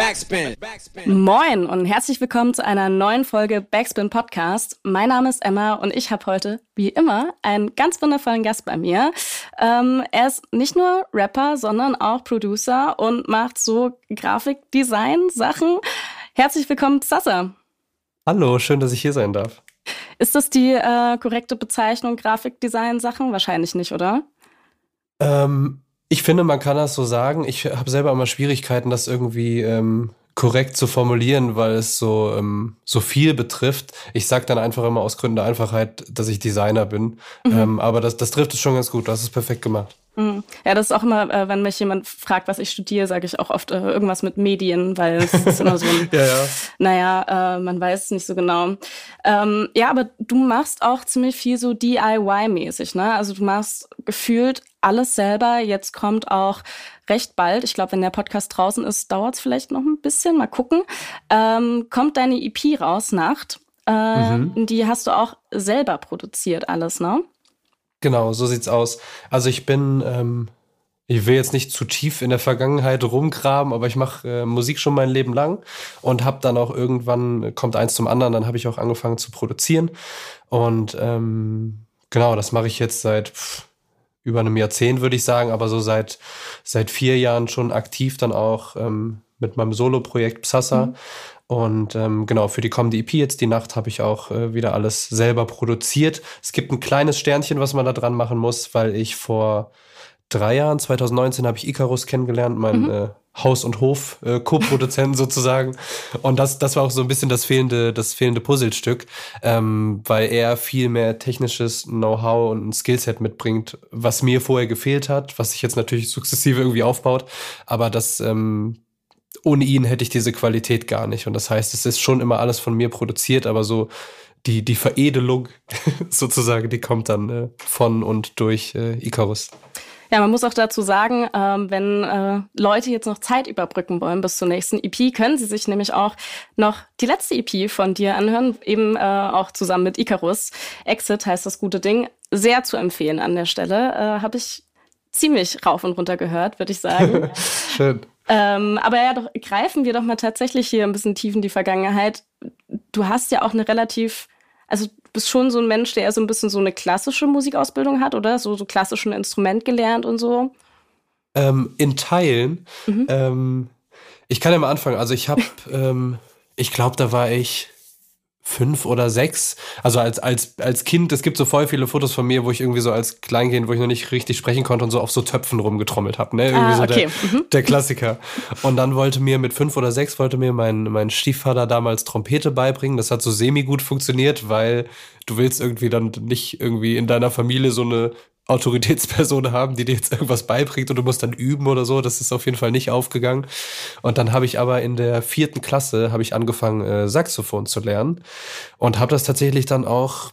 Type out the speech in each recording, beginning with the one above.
Backspin. Moin und herzlich willkommen zu einer neuen Folge Backspin Podcast. Mein Name ist Emma und ich habe heute, wie immer, einen ganz wundervollen Gast bei mir. Ähm, er ist nicht nur Rapper, sondern auch Producer und macht so Grafikdesign-Sachen. Herzlich willkommen, Sasa. Hallo, schön, dass ich hier sein darf. Ist das die äh, korrekte Bezeichnung Grafikdesign-Sachen? Wahrscheinlich nicht, oder? Ähm, ich finde, man kann das so sagen. Ich habe selber immer Schwierigkeiten, das irgendwie ähm, korrekt zu formulieren, weil es so, ähm, so viel betrifft. Ich sage dann einfach immer aus Gründen der Einfachheit, dass ich Designer bin. Mhm. Ähm, aber das, das trifft es schon ganz gut. Du hast es perfekt gemacht. Mhm. Ja, das ist auch immer, äh, wenn mich jemand fragt, was ich studiere, sage ich auch oft äh, irgendwas mit Medien, weil es ist immer so ein, ja, ja. naja, äh, man weiß es nicht so genau. Ähm, ja, aber du machst auch ziemlich viel so DIY-mäßig, ne? Also du machst gefühlt alles selber. Jetzt kommt auch recht bald, ich glaube, wenn der Podcast draußen ist, dauert es vielleicht noch ein bisschen, mal gucken, ähm, kommt deine EP raus, Nacht. Äh, mhm. Die hast du auch selber produziert, alles, ne? Genau, so sieht's aus. Also ich bin, ähm, ich will jetzt nicht zu tief in der Vergangenheit rumgraben, aber ich mache äh, Musik schon mein Leben lang und habe dann auch irgendwann, kommt eins zum anderen, dann habe ich auch angefangen zu produzieren. Und ähm, genau, das mache ich jetzt seit pff, über einem Jahrzehnt, würde ich sagen, aber so seit, seit vier Jahren schon aktiv dann auch ähm, mit meinem Solo-Projekt Psassa. Mhm. Und ähm, genau, für die kommende EP jetzt die Nacht habe ich auch äh, wieder alles selber produziert. Es gibt ein kleines Sternchen, was man da dran machen muss, weil ich vor drei Jahren, 2019, habe ich Icarus kennengelernt, mein mhm. äh, Haus- und Hof-Co-Produzenten äh, sozusagen. Und das, das war auch so ein bisschen das fehlende, das fehlende Puzzlestück, ähm, weil er viel mehr technisches Know-how und ein Skillset mitbringt, was mir vorher gefehlt hat, was sich jetzt natürlich sukzessive irgendwie aufbaut. Aber das ähm, ohne ihn hätte ich diese Qualität gar nicht. Und das heißt, es ist schon immer alles von mir produziert, aber so die, die Veredelung sozusagen, die kommt dann äh, von und durch äh, Icarus. Ja, man muss auch dazu sagen, ähm, wenn äh, Leute jetzt noch Zeit überbrücken wollen bis zur nächsten EP, können sie sich nämlich auch noch die letzte EP von dir anhören, eben äh, auch zusammen mit Icarus. Exit heißt das gute Ding. Sehr zu empfehlen an der Stelle. Äh, Habe ich ziemlich rauf und runter gehört, würde ich sagen. Schön. Ähm, aber ja, doch, greifen wir doch mal tatsächlich hier ein bisschen tief in die Vergangenheit. Du hast ja auch eine relativ, also bist schon so ein Mensch, der eher so ein bisschen so eine klassische Musikausbildung hat, oder? So, so klassischen Instrument gelernt und so. Ähm, in Teilen. Mhm. Ähm, ich kann ja mal anfangen. Also ich habe, ähm, ich glaube, da war ich fünf oder sechs. Also als, als, als Kind, es gibt so voll viele Fotos von mir, wo ich irgendwie so als Kleinkind, wo ich noch nicht richtig sprechen konnte und so auf so Töpfen rumgetrommelt habe. Ne? Irgendwie ah, so okay. der, mhm. der Klassiker. Und dann wollte mir mit fünf oder sechs, wollte mir mein, mein Stiefvater damals Trompete beibringen. Das hat so semi gut funktioniert, weil du willst irgendwie dann nicht irgendwie in deiner Familie so eine Autoritätsperson haben, die dir jetzt irgendwas beibringt und du musst dann üben oder so. Das ist auf jeden Fall nicht aufgegangen. Und dann habe ich aber in der vierten Klasse habe ich angefangen äh, Saxophon zu lernen und habe das tatsächlich dann auch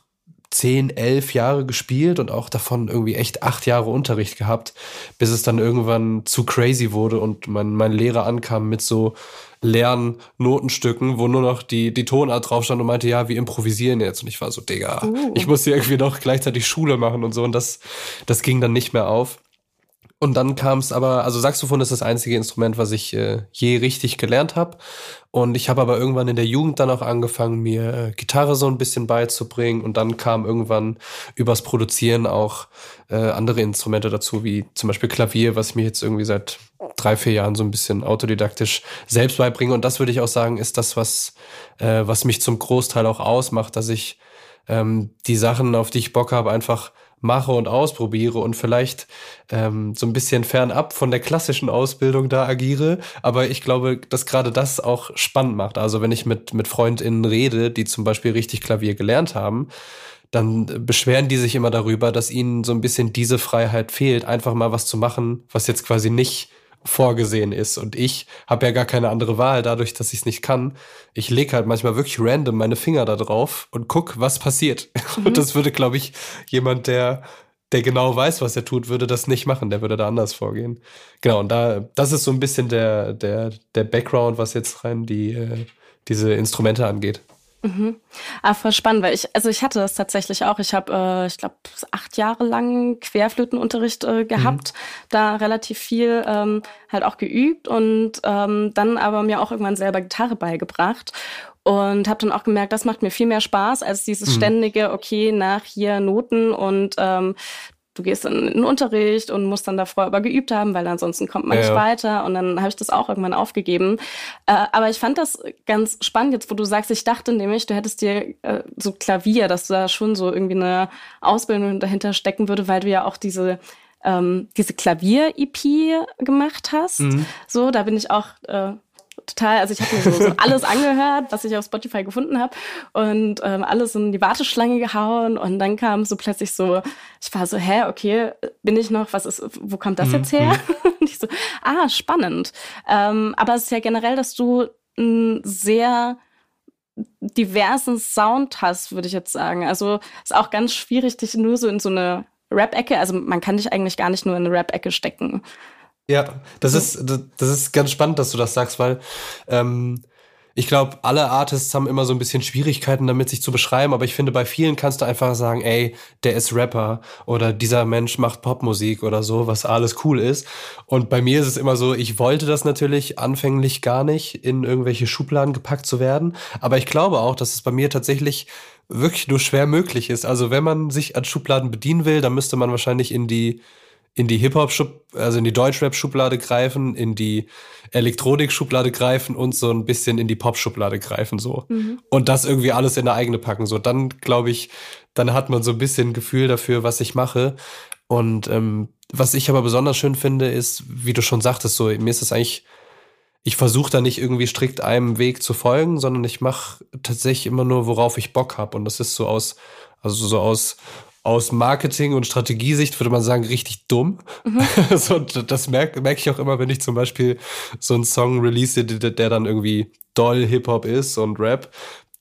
zehn, elf Jahre gespielt und auch davon irgendwie echt acht Jahre Unterricht gehabt, bis es dann irgendwann zu crazy wurde und mein, mein Lehrer ankam mit so leeren Notenstücken, wo nur noch die, die Tonart drauf stand und meinte, ja, wir improvisieren jetzt. Und ich war so, Digga, uh. ich muss hier irgendwie noch gleichzeitig Schule machen und so. Und das, das ging dann nicht mehr auf. Und dann kam es aber, also Saxophon ist das einzige Instrument, was ich äh, je richtig gelernt habe. Und ich habe aber irgendwann in der Jugend dann auch angefangen, mir äh, Gitarre so ein bisschen beizubringen. Und dann kam irgendwann übers Produzieren auch äh, andere Instrumente dazu, wie zum Beispiel Klavier, was ich mir jetzt irgendwie seit drei, vier Jahren so ein bisschen autodidaktisch selbst beibringe. Und das würde ich auch sagen, ist das, was, äh, was mich zum Großteil auch ausmacht, dass ich ähm, die Sachen, auf die ich Bock habe, einfach mache und ausprobiere und vielleicht ähm, so ein bisschen fernab von der klassischen Ausbildung da agiere. Aber ich glaube, dass gerade das auch spannend macht. Also wenn ich mit, mit FreundInnen rede, die zum Beispiel richtig Klavier gelernt haben, dann beschweren die sich immer darüber, dass ihnen so ein bisschen diese Freiheit fehlt, einfach mal was zu machen, was jetzt quasi nicht vorgesehen ist. Und ich habe ja gar keine andere Wahl, dadurch, dass ich es nicht kann. Ich lege halt manchmal wirklich random meine Finger da drauf und guck, was passiert. Mhm. Und das würde, glaube ich, jemand, der, der genau weiß, was er tut, würde das nicht machen. Der würde da anders vorgehen. Genau, und da, das ist so ein bisschen der, der, der Background, was jetzt rein die, äh, diese Instrumente angeht. Mhm. Ah, voll spannend, weil ich, also ich hatte das tatsächlich auch. Ich habe, äh, ich glaube, acht Jahre lang Querflötenunterricht äh, gehabt, mhm. da relativ viel ähm, halt auch geübt und ähm, dann aber mir auch irgendwann selber Gitarre beigebracht und habe dann auch gemerkt, das macht mir viel mehr Spaß als dieses mhm. ständige, okay, nach hier Noten und ähm, du gehst dann in den Unterricht und musst dann davor aber geübt haben, weil ansonsten kommt man ja, nicht weiter. Und dann habe ich das auch irgendwann aufgegeben. Äh, aber ich fand das ganz spannend jetzt, wo du sagst, ich dachte nämlich, du hättest dir äh, so Klavier, dass da schon so irgendwie eine Ausbildung dahinter stecken würde, weil du ja auch diese ähm, diese Klavier-EP gemacht hast. Mhm. So, da bin ich auch äh, total, also ich habe mir so, so, alles angehört, was ich auf Spotify gefunden habe und ähm, alles in die Warteschlange gehauen und dann kam so plötzlich so, ich war so, hä, okay, bin ich noch, was ist, wo kommt das jetzt her? Mhm. und ich so, ah, spannend. Ähm, aber es ist ja generell, dass du ein sehr diversen Sound hast, würde ich jetzt sagen. Also es ist auch ganz schwierig, dich nur so in so eine Rap-Ecke, also man kann dich eigentlich gar nicht nur in eine Rap-Ecke stecken. Ja, das ist, das ist ganz spannend, dass du das sagst, weil ähm, ich glaube, alle Artists haben immer so ein bisschen Schwierigkeiten damit, sich zu beschreiben, aber ich finde, bei vielen kannst du einfach sagen, ey, der ist Rapper oder dieser Mensch macht Popmusik oder so, was alles cool ist. Und bei mir ist es immer so, ich wollte das natürlich anfänglich gar nicht, in irgendwelche Schubladen gepackt zu werden, aber ich glaube auch, dass es bei mir tatsächlich wirklich nur schwer möglich ist. Also wenn man sich an Schubladen bedienen will, dann müsste man wahrscheinlich in die in die Hip-Hop, also in die Deutschrap-Schublade greifen, in die Elektronik-Schublade greifen und so ein bisschen in die Pop-Schublade greifen, so. Mhm. Und das irgendwie alles in eine eigene packen, so. Dann, glaube ich, dann hat man so ein bisschen Gefühl dafür, was ich mache. Und ähm, was ich aber besonders schön finde, ist, wie du schon sagtest, so, mir ist es eigentlich, ich versuche da nicht irgendwie strikt einem Weg zu folgen, sondern ich mache tatsächlich immer nur, worauf ich Bock habe. Und das ist so aus, also so aus aus Marketing- und Strategiesicht würde man sagen, richtig dumm. Mhm. so, das merke merk ich auch immer, wenn ich zum Beispiel so einen Song release, der, der dann irgendwie doll Hip-Hop ist und Rap,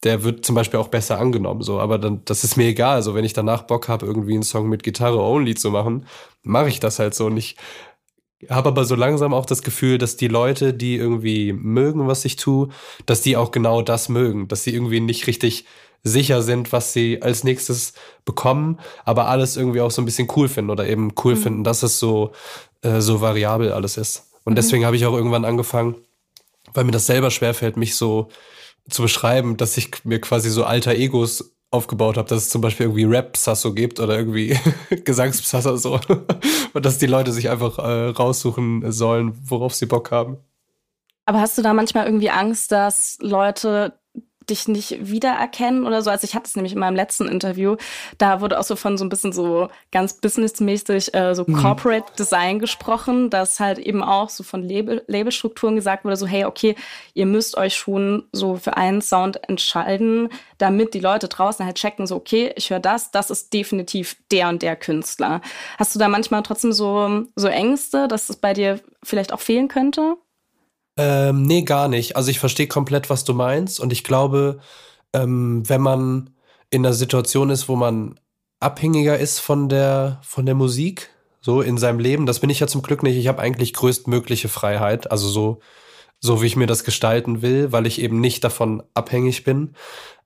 der wird zum Beispiel auch besser angenommen. So, aber dann, das ist mir egal. Also wenn ich danach Bock habe, irgendwie einen Song mit Gitarre only zu machen, mache ich das halt so. Und ich habe aber so langsam auch das Gefühl, dass die Leute, die irgendwie mögen, was ich tue, dass die auch genau das mögen, dass sie irgendwie nicht richtig sicher sind, was sie als nächstes bekommen, aber alles irgendwie auch so ein bisschen cool finden oder eben cool mhm. finden, dass es so, äh, so variabel alles ist. Und mhm. deswegen habe ich auch irgendwann angefangen, weil mir das selber schwerfällt, mich so zu beschreiben, dass ich mir quasi so alter Egos aufgebaut habe, dass es zum Beispiel irgendwie Rap-Sasso gibt oder irgendwie Gesangspsasso so. Und dass die Leute sich einfach äh, raussuchen sollen, worauf sie Bock haben. Aber hast du da manchmal irgendwie Angst, dass Leute dich nicht wiedererkennen oder so. Also ich hatte es nämlich in meinem letzten Interview, da wurde auch so von so ein bisschen so ganz businessmäßig äh, so mhm. Corporate Design gesprochen, dass halt eben auch so von Label Labelstrukturen gesagt wurde, so hey, okay, ihr müsst euch schon so für einen Sound entscheiden, damit die Leute draußen halt checken, so okay, ich höre das, das ist definitiv der und der Künstler. Hast du da manchmal trotzdem so, so Ängste, dass es bei dir vielleicht auch fehlen könnte? Ähm, nee, gar nicht. Also ich verstehe komplett, was du meinst. Und ich glaube, ähm, wenn man in einer Situation ist, wo man abhängiger ist von der, von der Musik, so in seinem Leben, das bin ich ja zum Glück nicht. Ich habe eigentlich größtmögliche Freiheit, also so, so wie ich mir das gestalten will, weil ich eben nicht davon abhängig bin.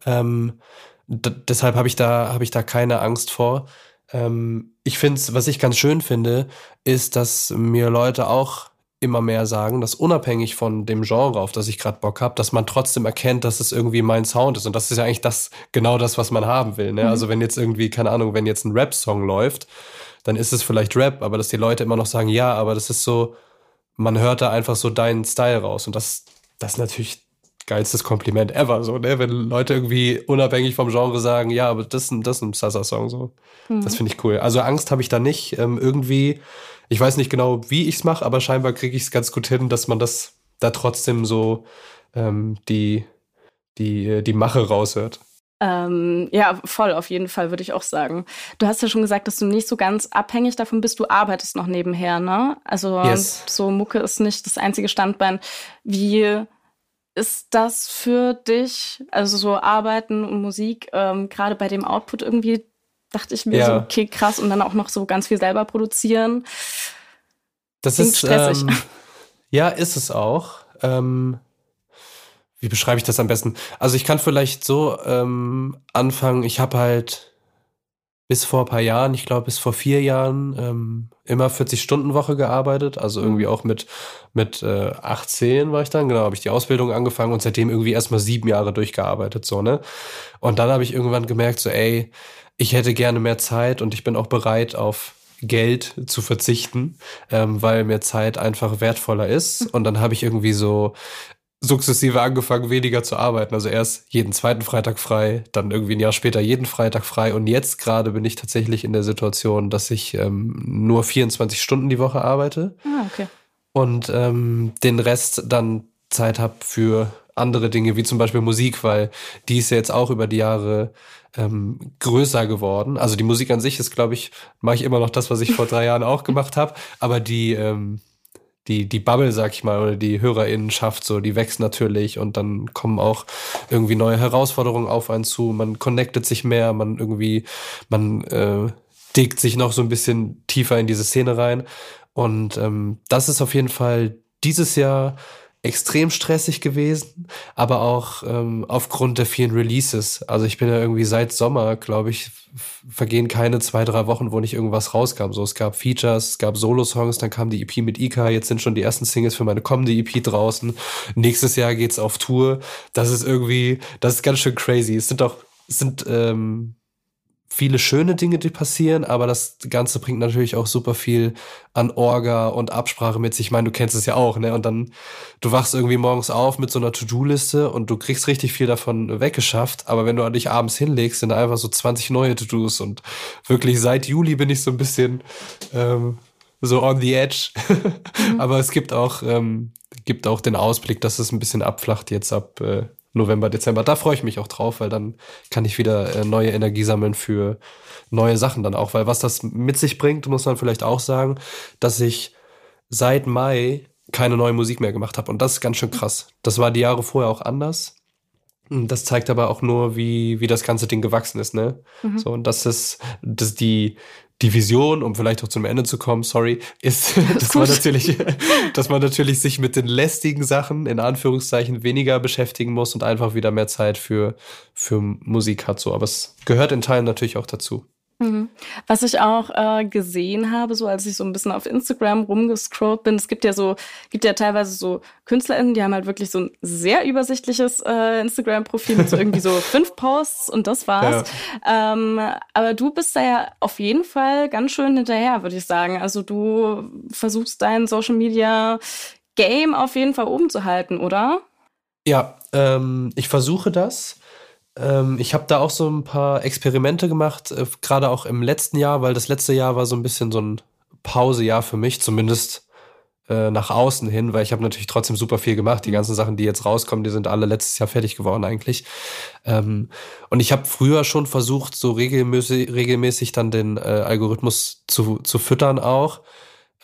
Ähm, deshalb habe ich da, habe ich da keine Angst vor. Ähm, ich finde was ich ganz schön finde, ist, dass mir Leute auch immer mehr sagen, dass unabhängig von dem Genre, auf das ich gerade Bock habe, dass man trotzdem erkennt, dass es irgendwie mein Sound ist. Und das ist ja eigentlich das, genau das, was man haben will. Ne? Mhm. Also wenn jetzt irgendwie, keine Ahnung, wenn jetzt ein Rap-Song läuft, dann ist es vielleicht Rap, aber dass die Leute immer noch sagen, ja, aber das ist so, man hört da einfach so deinen Style raus. Und das, das ist natürlich geilstes Kompliment ever, so, ne? Wenn Leute irgendwie unabhängig vom Genre sagen, ja, aber das, das ist ein Sasa-Song, so. Mhm. Das finde ich cool. Also Angst habe ich da nicht. Ähm, irgendwie ich weiß nicht genau, wie ich es mache, aber scheinbar kriege ich es ganz gut hin, dass man das da trotzdem so ähm, die, die, äh, die Mache raushört. Ähm, ja, voll, auf jeden Fall, würde ich auch sagen. Du hast ja schon gesagt, dass du nicht so ganz abhängig davon bist, du arbeitest noch nebenher, ne? Also yes. so Mucke ist nicht das einzige Standbein. Wie ist das für dich, also so Arbeiten und Musik, ähm, gerade bei dem Output irgendwie dachte ich mir ja. so, okay, krass, und dann auch noch so ganz viel selber produzieren. Das Klingt ist stressig. Ähm, ja, ist es auch. Ähm, wie beschreibe ich das am besten? Also ich kann vielleicht so ähm, anfangen, ich habe halt bis vor ein paar Jahren, ich glaube bis vor vier Jahren, ähm, immer 40-Stunden-Woche gearbeitet. Also irgendwie mhm. auch mit, mit äh, 18 war ich dann, genau, habe ich die Ausbildung angefangen und seitdem irgendwie erstmal sieben Jahre durchgearbeitet, so, ne? Und dann habe ich irgendwann gemerkt, so, ey, ich hätte gerne mehr Zeit und ich bin auch bereit, auf Geld zu verzichten, ähm, weil mir Zeit einfach wertvoller ist. Und dann habe ich irgendwie so sukzessive angefangen, weniger zu arbeiten. Also erst jeden zweiten Freitag frei, dann irgendwie ein Jahr später jeden Freitag frei. Und jetzt gerade bin ich tatsächlich in der Situation, dass ich ähm, nur 24 Stunden die Woche arbeite. Ah, okay. Und ähm, den Rest dann Zeit habe für andere Dinge, wie zum Beispiel Musik, weil die ist ja jetzt auch über die Jahre ähm, größer geworden. Also die Musik an sich ist, glaube ich, mache ich immer noch das, was ich vor drei Jahren auch gemacht habe. Aber die, ähm, die, die Bubble, sag ich mal, oder die HörerInnenschaft, so, die wächst natürlich und dann kommen auch irgendwie neue Herausforderungen auf einen zu. Man connectet sich mehr, man irgendwie, man äh, dickt sich noch so ein bisschen tiefer in diese Szene rein. Und ähm, das ist auf jeden Fall dieses Jahr extrem stressig gewesen, aber auch ähm, aufgrund der vielen Releases. Also ich bin ja irgendwie seit Sommer, glaube ich, vergehen keine zwei, drei Wochen, wo nicht irgendwas rauskam. So, es gab Features, es gab Solo-Songs, dann kam die EP mit Ika, jetzt sind schon die ersten Singles für meine kommende EP draußen. Nächstes Jahr geht's auf Tour. Das ist irgendwie, das ist ganz schön crazy. Es sind auch, es sind ähm, viele schöne Dinge, die passieren, aber das Ganze bringt natürlich auch super viel an Orga und Absprache mit sich. Ich meine, du kennst es ja auch, ne? Und dann, du wachst irgendwie morgens auf mit so einer To-Do-Liste und du kriegst richtig viel davon weggeschafft, aber wenn du dich abends hinlegst, sind einfach so 20 neue To-Dos und wirklich seit Juli bin ich so ein bisschen ähm, so on the edge. mhm. aber es gibt auch, ähm, gibt auch den Ausblick, dass es ein bisschen abflacht jetzt ab äh, November, Dezember. Da freue ich mich auch drauf, weil dann kann ich wieder äh, neue Energie sammeln für neue Sachen dann auch. Weil was das mit sich bringt, muss man vielleicht auch sagen, dass ich seit Mai keine neue Musik mehr gemacht habe. Und das ist ganz schön krass. Das war die Jahre vorher auch anders. Das zeigt aber auch nur, wie, wie das ganze Ding gewachsen ist, ne? Mhm. So, und das ist, das die, die Vision, um vielleicht auch zum Ende zu kommen, sorry, ist, dass man natürlich, dass man natürlich sich mit den lästigen Sachen in Anführungszeichen weniger beschäftigen muss und einfach wieder mehr Zeit für, für Musik hat, so. Aber es gehört in Teilen natürlich auch dazu. Mhm. Was ich auch äh, gesehen habe, so als ich so ein bisschen auf Instagram rumgescrollt bin, es gibt ja so, gibt ja teilweise so KünstlerInnen, die haben halt wirklich so ein sehr übersichtliches äh, Instagram-Profil mit so irgendwie so fünf Posts und das war's. Ja. Ähm, aber du bist da ja auf jeden Fall ganz schön hinterher, würde ich sagen. Also du versuchst dein Social Media Game auf jeden Fall oben zu halten, oder? Ja, ähm, ich versuche das. Ähm, ich habe da auch so ein paar Experimente gemacht, äh, gerade auch im letzten Jahr, weil das letzte Jahr war so ein bisschen so ein Pausejahr für mich, zumindest äh, nach außen hin, weil ich habe natürlich trotzdem super viel gemacht. Die ganzen Sachen, die jetzt rauskommen, die sind alle letztes Jahr fertig geworden eigentlich. Ähm, und ich habe früher schon versucht, so regelmäßig, regelmäßig dann den äh, Algorithmus zu, zu füttern auch.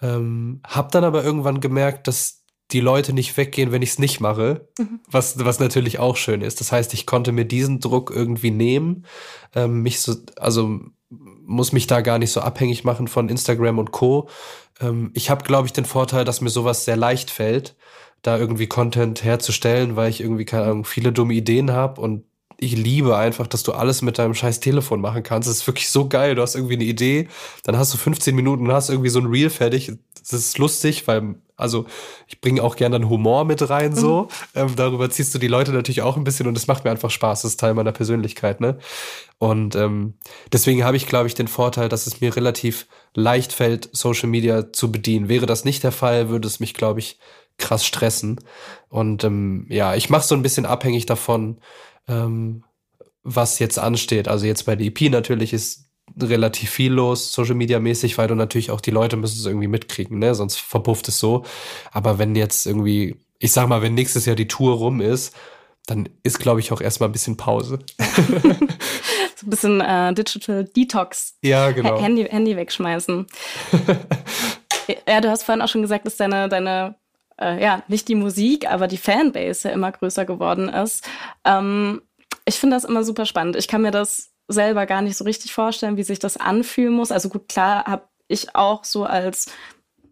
Ähm, hab dann aber irgendwann gemerkt, dass die Leute nicht weggehen, wenn ich es nicht mache, mhm. was, was natürlich auch schön ist. Das heißt, ich konnte mir diesen Druck irgendwie nehmen, ähm, mich so, also muss mich da gar nicht so abhängig machen von Instagram und Co. Ähm, ich habe, glaube ich, den Vorteil, dass mir sowas sehr leicht fällt, da irgendwie Content herzustellen, weil ich irgendwie, keine Ahnung, viele dumme Ideen habe und ich liebe einfach, dass du alles mit deinem scheiß Telefon machen kannst. Das ist wirklich so geil. Du hast irgendwie eine Idee, dann hast du 15 Minuten und hast irgendwie so ein Reel fertig. Das ist lustig, weil, also, ich bringe auch gerne dann Humor mit rein, so. Mhm. Ähm, darüber ziehst du die Leute natürlich auch ein bisschen und es macht mir einfach Spaß. Das ist Teil meiner Persönlichkeit, ne? Und ähm, deswegen habe ich, glaube ich, den Vorteil, dass es mir relativ leicht fällt, Social Media zu bedienen. Wäre das nicht der Fall, würde es mich, glaube ich, krass stressen. Und ähm, ja, ich mache so ein bisschen abhängig davon, ähm, was jetzt ansteht. Also jetzt bei der EP natürlich ist relativ viel los, Social Media mäßig, weil du natürlich auch die Leute müssen es irgendwie mitkriegen, ne? Sonst verpufft es so. Aber wenn jetzt irgendwie, ich sag mal, wenn nächstes Jahr die Tour rum ist, dann ist, glaube ich, auch erstmal ein bisschen Pause. so ein bisschen äh, Digital Detox. Ja, genau. Handy, Handy wegschmeißen. ja, du hast vorhin auch schon gesagt, dass deine, deine äh, ja, nicht die Musik, aber die Fanbase ja immer größer geworden ist. Ähm, ich finde das immer super spannend. Ich kann mir das selber gar nicht so richtig vorstellen, wie sich das anfühlen muss. Also gut, klar habe ich auch so als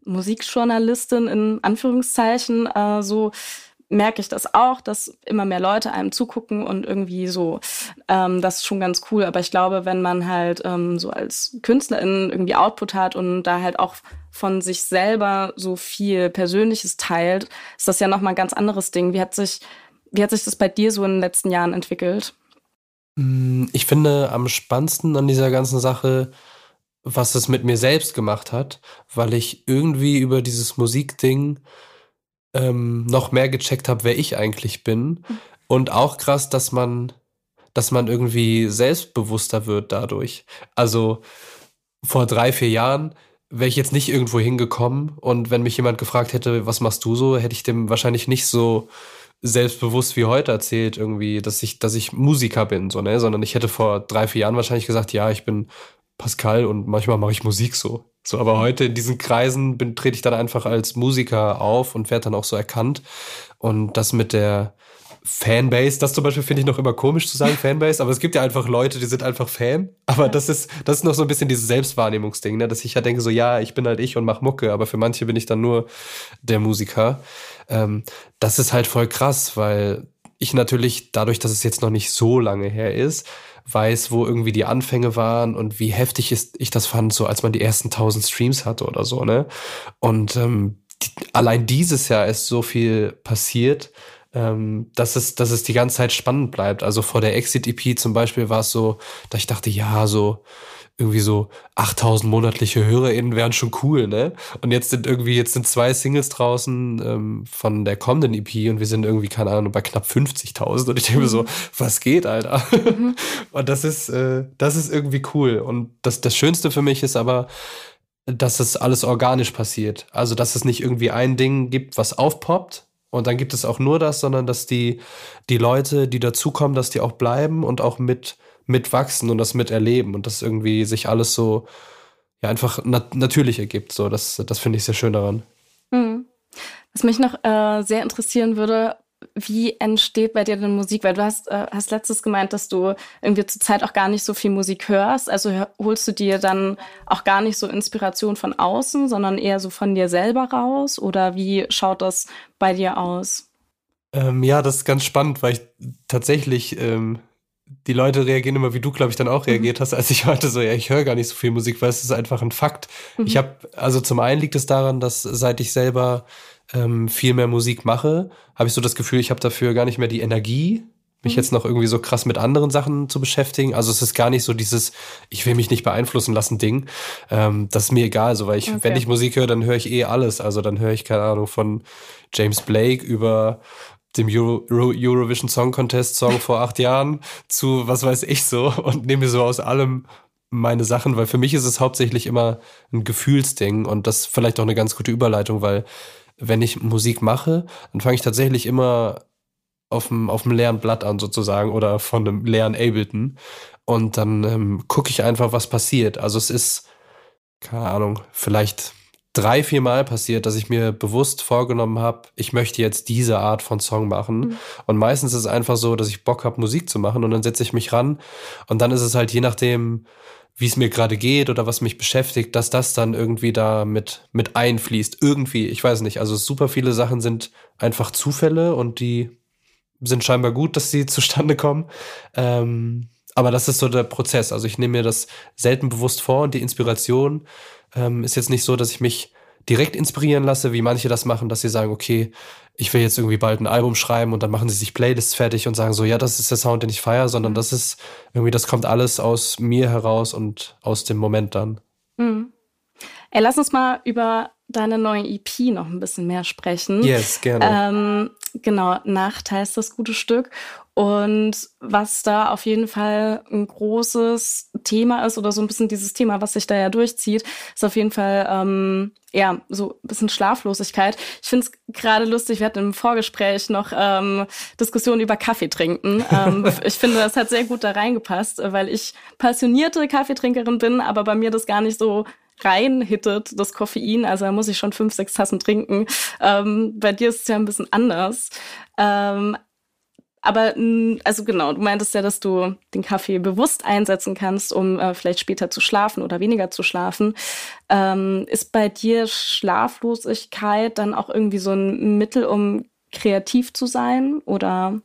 Musikjournalistin in Anführungszeichen äh, so merke ich das auch, dass immer mehr Leute einem zugucken und irgendwie so, ähm, das ist schon ganz cool. Aber ich glaube, wenn man halt ähm, so als Künstlerin irgendwie Output hat und da halt auch von sich selber so viel Persönliches teilt, ist das ja nochmal ein ganz anderes Ding. Wie hat sich, wie hat sich das bei dir so in den letzten Jahren entwickelt? Mm, ich finde am spannendsten an dieser ganzen Sache, was es mit mir selbst gemacht hat, weil ich irgendwie über dieses Musikding ähm, noch mehr gecheckt habe, wer ich eigentlich bin. Und auch krass, dass man, dass man irgendwie selbstbewusster wird dadurch. Also vor drei, vier Jahren wäre ich jetzt nicht irgendwo hingekommen und wenn mich jemand gefragt hätte, was machst du so, hätte ich dem wahrscheinlich nicht so selbstbewusst wie heute erzählt, irgendwie, dass ich, dass ich Musiker bin, so, ne? Sondern ich hätte vor drei, vier Jahren wahrscheinlich gesagt, ja, ich bin Pascal und manchmal mache ich Musik so. So, aber heute in diesen Kreisen bin, trete ich dann einfach als Musiker auf und werde dann auch so erkannt. Und das mit der Fanbase, das zum Beispiel finde ich noch immer komisch zu sagen, Fanbase, aber es gibt ja einfach Leute, die sind einfach Fan. Aber das ist, das ist noch so ein bisschen dieses Selbstwahrnehmungsding, ne? dass ich ja denke, so ja, ich bin halt ich und mach Mucke, aber für manche bin ich dann nur der Musiker. Ähm, das ist halt voll krass, weil ich natürlich, dadurch, dass es jetzt noch nicht so lange her ist, weiß, wo irgendwie die Anfänge waren und wie heftig ist, ich das fand, so als man die ersten tausend Streams hatte oder so, ne? Und ähm, die, allein dieses Jahr ist so viel passiert, ähm, dass, es, dass es die ganze Zeit spannend bleibt. Also vor der Exit-EP zum Beispiel war es so, dass ich dachte, ja, so irgendwie so 8000 monatliche HörerInnen wären schon cool, ne? Und jetzt sind irgendwie, jetzt sind zwei Singles draußen ähm, von der kommenden EP und wir sind irgendwie, keine Ahnung, bei knapp 50.000 und ich denke mir so, mhm. was geht, Alter? Mhm. Und das ist, äh, das ist irgendwie cool. Und das, das Schönste für mich ist aber, dass es alles organisch passiert. Also, dass es nicht irgendwie ein Ding gibt, was aufpoppt, und dann gibt es auch nur das, sondern dass die, die Leute, die dazukommen, dass die auch bleiben und auch mit mitwachsen und das miterleben und das irgendwie sich alles so ja einfach nat natürlich ergibt. So, das, das finde ich sehr schön daran. Mhm. Was mich noch äh, sehr interessieren würde, wie entsteht bei dir denn Musik? Weil du hast, äh, hast letztes gemeint, dass du irgendwie zur Zeit auch gar nicht so viel Musik hörst. Also holst du dir dann auch gar nicht so Inspiration von außen, sondern eher so von dir selber raus? Oder wie schaut das bei dir aus? Ähm, ja, das ist ganz spannend, weil ich tatsächlich ähm, die Leute reagieren immer, wie du, glaube ich, dann auch mhm. reagiert mhm. hast, als ich heute so, ja, ich höre gar nicht so viel Musik, weil es ist einfach ein Fakt. Mhm. Ich habe, also zum einen liegt es daran, dass seit ich selber ähm, viel mehr Musik mache, habe ich so das Gefühl, ich habe dafür gar nicht mehr die Energie, mich mhm. jetzt noch irgendwie so krass mit anderen Sachen zu beschäftigen. Also es ist gar nicht so dieses, ich will mich nicht beeinflussen lassen Ding. Ähm, das ist mir egal, so weil ich, okay. wenn ich Musik höre, dann höre ich eh alles. Also dann höre ich, keine Ahnung, von James Blake über dem Euro, Eurovision Song Contest Song vor acht Jahren zu was weiß ich so und nehme so aus allem meine Sachen, weil für mich ist es hauptsächlich immer ein Gefühlsding und das vielleicht auch eine ganz gute Überleitung, weil wenn ich Musik mache, dann fange ich tatsächlich immer auf dem, auf dem leeren Blatt an sozusagen oder von einem leeren Ableton und dann ähm, gucke ich einfach, was passiert. Also es ist, keine Ahnung, vielleicht drei, vier Mal passiert, dass ich mir bewusst vorgenommen habe, ich möchte jetzt diese Art von Song machen. Mhm. Und meistens ist es einfach so, dass ich Bock habe, Musik zu machen und dann setze ich mich ran und dann ist es halt je nachdem, wie es mir gerade geht oder was mich beschäftigt, dass das dann irgendwie da mit, mit einfließt. Irgendwie, ich weiß nicht. Also super viele Sachen sind einfach Zufälle und die sind scheinbar gut, dass sie zustande kommen. Ähm, aber das ist so der Prozess. Also ich nehme mir das selten bewusst vor und die Inspiration ähm, ist jetzt nicht so, dass ich mich direkt inspirieren lasse, wie manche das machen, dass sie sagen, okay, ich will jetzt irgendwie bald ein Album schreiben und dann machen sie sich Playlists fertig und sagen so, ja, das ist der Sound, den ich feiere, sondern mhm. das ist irgendwie, das kommt alles aus mir heraus und aus dem Moment dann. Mhm. Ey, lass uns mal über deine neue EP noch ein bisschen mehr sprechen. Yes, gerne. Ähm, genau, Nacht heißt das gute Stück. Und was da auf jeden Fall ein großes Thema ist oder so ein bisschen dieses Thema, was sich da ja durchzieht, ist auf jeden Fall ähm, ja so ein bisschen Schlaflosigkeit. Ich finde es gerade lustig, wir hatten im Vorgespräch noch ähm, Diskussionen über Kaffee trinken. Ähm, ich finde, das hat sehr gut da reingepasst, weil ich passionierte Kaffeetrinkerin bin, aber bei mir das gar nicht so reinhittet, das Koffein. Also da muss ich schon fünf, sechs Tassen trinken. Ähm, bei dir ist es ja ein bisschen anders. Ähm, aber also genau, du meintest ja, dass du den Kaffee bewusst einsetzen kannst, um äh, vielleicht später zu schlafen oder weniger zu schlafen. Ähm, ist bei dir Schlaflosigkeit dann auch irgendwie so ein Mittel, um kreativ zu sein oder?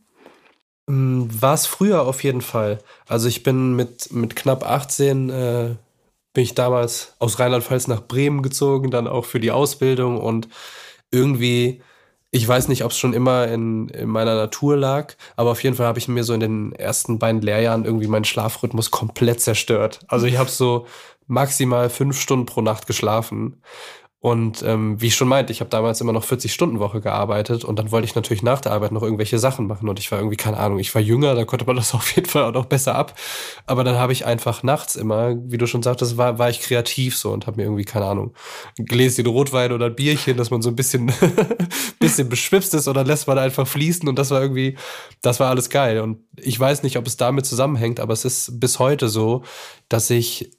Mm, War es früher auf jeden Fall. Also ich bin mit, mit knapp 18 äh, bin ich damals aus Rheinland-Pfalz nach Bremen gezogen, dann auch für die Ausbildung und irgendwie, ich weiß nicht, ob es schon immer in, in meiner Natur lag, aber auf jeden Fall habe ich mir so in den ersten beiden Lehrjahren irgendwie meinen Schlafrhythmus komplett zerstört. Also ich habe so maximal fünf Stunden pro Nacht geschlafen und ähm, wie ich schon meinte, ich habe damals immer noch 40-Stunden-Woche gearbeitet und dann wollte ich natürlich nach der Arbeit noch irgendwelche Sachen machen und ich war irgendwie, keine Ahnung, ich war jünger, da konnte man das auf jeden Fall auch noch besser ab. Aber dann habe ich einfach nachts immer, wie du schon sagtest, war, war ich kreativ so und habe mir irgendwie, keine Ahnung, ein Gläschen Rotwein oder ein Bierchen, dass man so ein bisschen, bisschen beschwipst ist oder lässt man einfach fließen und das war irgendwie, das war alles geil. Und ich weiß nicht, ob es damit zusammenhängt, aber es ist bis heute so, dass ich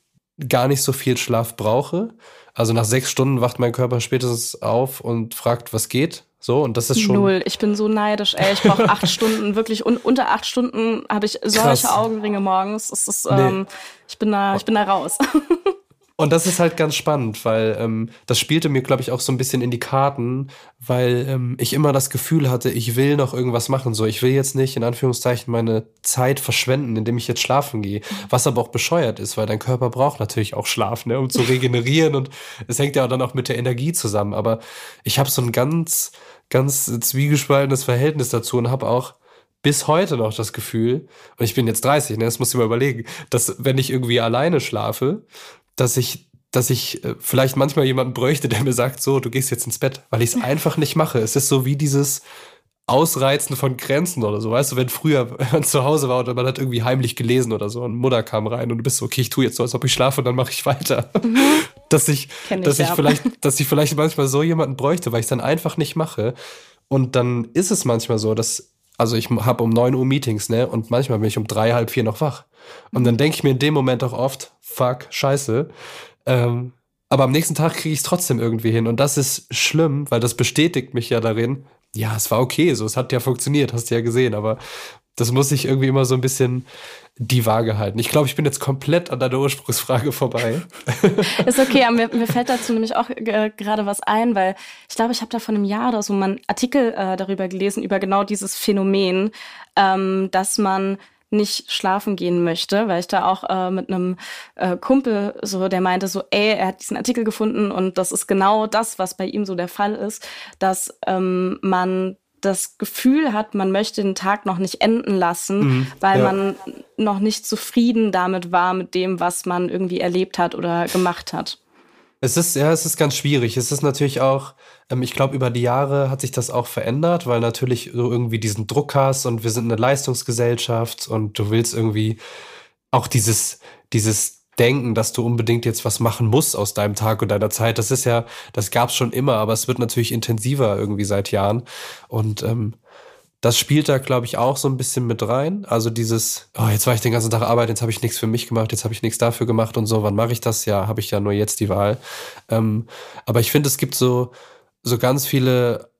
gar nicht so viel Schlaf brauche also nach sechs Stunden wacht mein Körper spätestens auf und fragt, was geht. So, und das ist schon. Null. Ich bin so neidisch, ey. Ich brauche acht Stunden, wirklich. Und unter acht Stunden habe ich solche Krass. Augenringe morgens. Es ist, ähm, nee. ich bin da, ich bin da raus. Und das ist halt ganz spannend, weil ähm, das spielte mir, glaube ich, auch so ein bisschen in die Karten, weil ähm, ich immer das Gefühl hatte, ich will noch irgendwas machen. So, ich will jetzt nicht in Anführungszeichen meine Zeit verschwenden, indem ich jetzt schlafen gehe. Was aber auch bescheuert ist, weil dein Körper braucht natürlich auch Schlaf, ne, um zu regenerieren. und es hängt ja dann auch mit der Energie zusammen. Aber ich habe so ein ganz, ganz zwiegespaltenes Verhältnis dazu und habe auch bis heute noch das Gefühl, und ich bin jetzt 30, ne, das musst du mal überlegen, dass wenn ich irgendwie alleine schlafe, dass ich dass ich äh, vielleicht manchmal jemanden bräuchte, der mir sagt, so, du gehst jetzt ins Bett, weil ich es einfach nicht mache. Es ist so wie dieses Ausreizen von Grenzen oder so. Weißt du, wenn früher man zu Hause war oder man hat irgendwie heimlich gelesen oder so und Mutter kam rein und du bist so, okay, ich tue jetzt so, als ob ich schlafe und dann mache ich weiter. Mhm. Dass ich, ich dass ich vielleicht, dass ich vielleicht manchmal so jemanden bräuchte, weil ich es dann einfach nicht mache. Und dann ist es manchmal so, dass, also ich habe um neun Uhr Meetings, ne, und manchmal bin ich um drei, halb vier noch wach. Und dann denke ich mir in dem Moment auch oft, fuck, scheiße. Ähm, aber am nächsten Tag kriege ich es trotzdem irgendwie hin. Und das ist schlimm, weil das bestätigt mich ja darin, ja, es war okay, so, es hat ja funktioniert, hast du ja gesehen, aber das muss ich irgendwie immer so ein bisschen die Waage halten. Ich glaube, ich bin jetzt komplett an deiner Ursprungsfrage vorbei. Ist okay, aber mir, mir fällt dazu nämlich auch äh, gerade was ein, weil ich glaube, ich habe da vor einem Jahr oder so mal einen Artikel äh, darüber gelesen, über genau dieses Phänomen, ähm, dass man nicht schlafen gehen möchte, weil ich da auch äh, mit einem äh, Kumpel so, der meinte so, ey, er hat diesen Artikel gefunden und das ist genau das, was bei ihm so der Fall ist, dass ähm, man das Gefühl hat, man möchte den Tag noch nicht enden lassen, mhm, weil ja. man noch nicht zufrieden damit war mit dem, was man irgendwie erlebt hat oder gemacht hat. Es ist, ja, es ist ganz schwierig. Es ist natürlich auch, ähm, ich glaube, über die Jahre hat sich das auch verändert, weil natürlich du irgendwie diesen Druck hast und wir sind eine Leistungsgesellschaft und du willst irgendwie auch dieses, dieses Denken, dass du unbedingt jetzt was machen musst aus deinem Tag und deiner Zeit. Das ist ja, das gab's schon immer, aber es wird natürlich intensiver irgendwie seit Jahren. Und ähm, das spielt da, glaube ich, auch so ein bisschen mit rein. Also dieses, oh, jetzt war ich den ganzen Tag arbeiten, jetzt habe ich nichts für mich gemacht, jetzt habe ich nichts dafür gemacht und so. Wann mache ich das? Ja, habe ich ja nur jetzt die Wahl. Ähm, aber ich finde, es gibt so, so ganz viele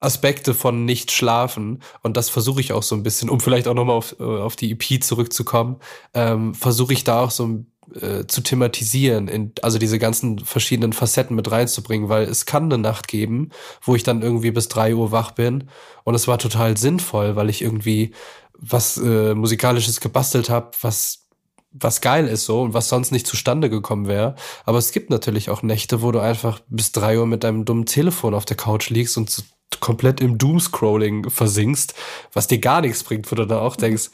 Aspekte von nicht schlafen und das versuche ich auch so ein bisschen, um vielleicht auch nochmal auf, äh, auf die EP zurückzukommen, ähm, versuche ich da auch so ein äh, zu thematisieren, in, also diese ganzen verschiedenen Facetten mit reinzubringen, weil es kann eine Nacht geben, wo ich dann irgendwie bis drei Uhr wach bin und es war total sinnvoll, weil ich irgendwie was äh, musikalisches gebastelt habe, was was geil ist so und was sonst nicht zustande gekommen wäre. Aber es gibt natürlich auch Nächte, wo du einfach bis drei Uhr mit deinem dummen Telefon auf der Couch liegst und komplett im Doomscrolling versinkst, was dir gar nichts bringt, wo du dann auch denkst,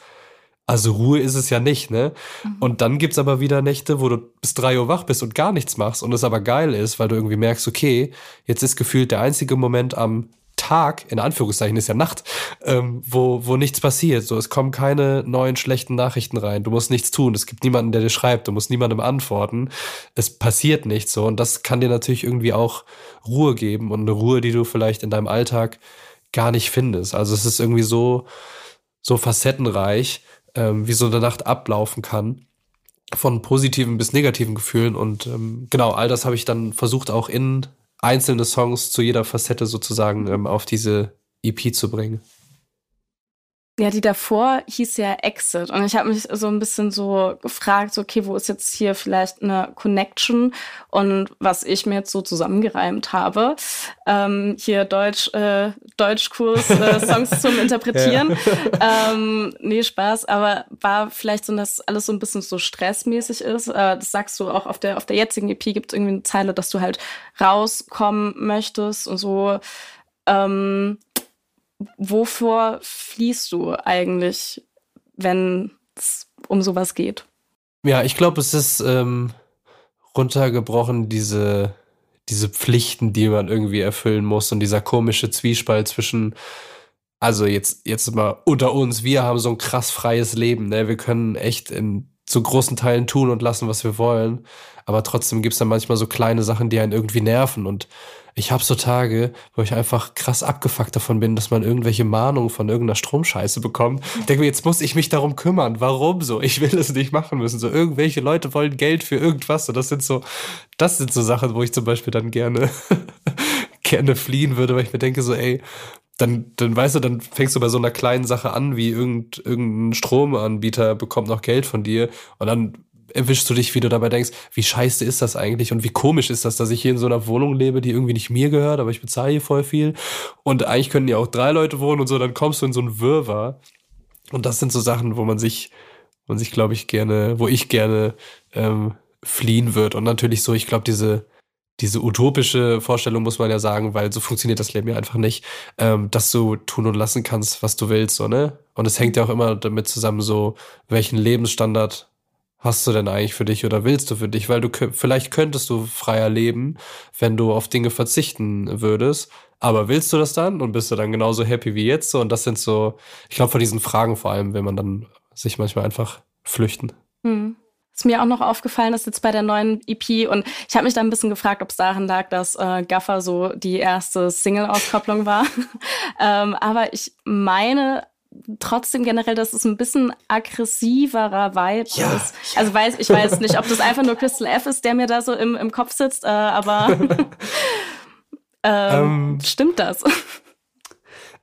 also Ruhe ist es ja nicht, ne? Mhm. Und dann gibt's aber wieder Nächte, wo du bis drei Uhr wach bist und gar nichts machst und es aber geil ist, weil du irgendwie merkst, okay, jetzt ist gefühlt der einzige Moment am Tag, in Anführungszeichen ist ja Nacht, ähm, wo, wo nichts passiert. So, es kommen keine neuen schlechten Nachrichten rein. Du musst nichts tun. Es gibt niemanden, der dir schreibt. Du musst niemandem antworten. Es passiert nichts so. Und das kann dir natürlich irgendwie auch Ruhe geben und eine Ruhe, die du vielleicht in deinem Alltag gar nicht findest. Also es ist irgendwie so, so facettenreich ähm, wie so eine Nacht ablaufen kann. Von positiven bis negativen Gefühlen. Und ähm, genau, all das habe ich dann versucht, auch in einzelne Songs zu jeder Facette sozusagen ähm, auf diese EP zu bringen. Ja, die davor hieß ja Exit. Und ich habe mich so ein bisschen so gefragt, so, okay, wo ist jetzt hier vielleicht eine Connection? Und was ich mir jetzt so zusammengereimt habe, ähm, hier Deutsch, äh, Deutschkurs, äh, Songs zum Interpretieren. Ja. Ähm, nee, Spaß, aber war vielleicht so, dass alles so ein bisschen so stressmäßig ist. Äh, das sagst du auch auf der, auf der jetzigen EP gibt es irgendwie eine Zeile, dass du halt rauskommen möchtest und so. Ähm, wovor fließt du eigentlich, wenn es um sowas geht? Ja, ich glaube, es ist ähm, runtergebrochen, diese, diese Pflichten, die man irgendwie erfüllen muss und dieser komische Zwiespalt zwischen, also jetzt, jetzt mal unter uns, wir haben so ein krass freies Leben, ne? Wir können echt in zu großen Teilen tun und lassen, was wir wollen. Aber trotzdem gibt es dann manchmal so kleine Sachen, die einen irgendwie nerven. Und ich habe so Tage, wo ich einfach krass abgefuckt davon bin, dass man irgendwelche Mahnungen von irgendeiner Stromscheiße bekommt. Ich denke mir, jetzt muss ich mich darum kümmern. Warum so? Ich will es nicht machen müssen. So irgendwelche Leute wollen Geld für irgendwas. Und das sind so, das sind so Sachen, wo ich zum Beispiel dann gerne, gerne fliehen würde, weil ich mir denke so, ey, dann, dann weißt du, dann fängst du bei so einer kleinen Sache an, wie irgend, irgendein Stromanbieter bekommt noch Geld von dir und dann erwischst du dich, wie du dabei denkst, wie scheiße ist das eigentlich und wie komisch ist das, dass ich hier in so einer Wohnung lebe, die irgendwie nicht mir gehört, aber ich bezahle hier voll viel und eigentlich können ja auch drei Leute wohnen und so, dann kommst du in so ein Wirrwarr und das sind so Sachen, wo man sich, man sich, glaube ich, gerne, wo ich gerne ähm, fliehen wird und natürlich so, ich glaube, diese diese utopische Vorstellung muss man ja sagen, weil so funktioniert das Leben ja einfach nicht, ähm, dass du tun und lassen kannst, was du willst, so, ne? Und es hängt ja auch immer damit zusammen, so, welchen Lebensstandard hast du denn eigentlich für dich oder willst du für dich? Weil du vielleicht könntest du freier leben, wenn du auf Dinge verzichten würdest. Aber willst du das dann und bist du dann genauso happy wie jetzt? So, und das sind so, ich glaube, vor diesen Fragen vor allem, wenn man dann sich manchmal einfach flüchten. Hm ist mir auch noch aufgefallen, dass jetzt bei der neuen EP und ich habe mich da ein bisschen gefragt, ob es daran lag, dass äh, Gaffer so die erste Single-Auskopplung war. ähm, aber ich meine trotzdem generell, dass es ein bisschen aggressiverer Vibe ja, ist. Ja. Also weiß, ich weiß nicht, ob das einfach nur Crystal F ist, der mir da so im, im Kopf sitzt, äh, aber ähm, ähm, stimmt das?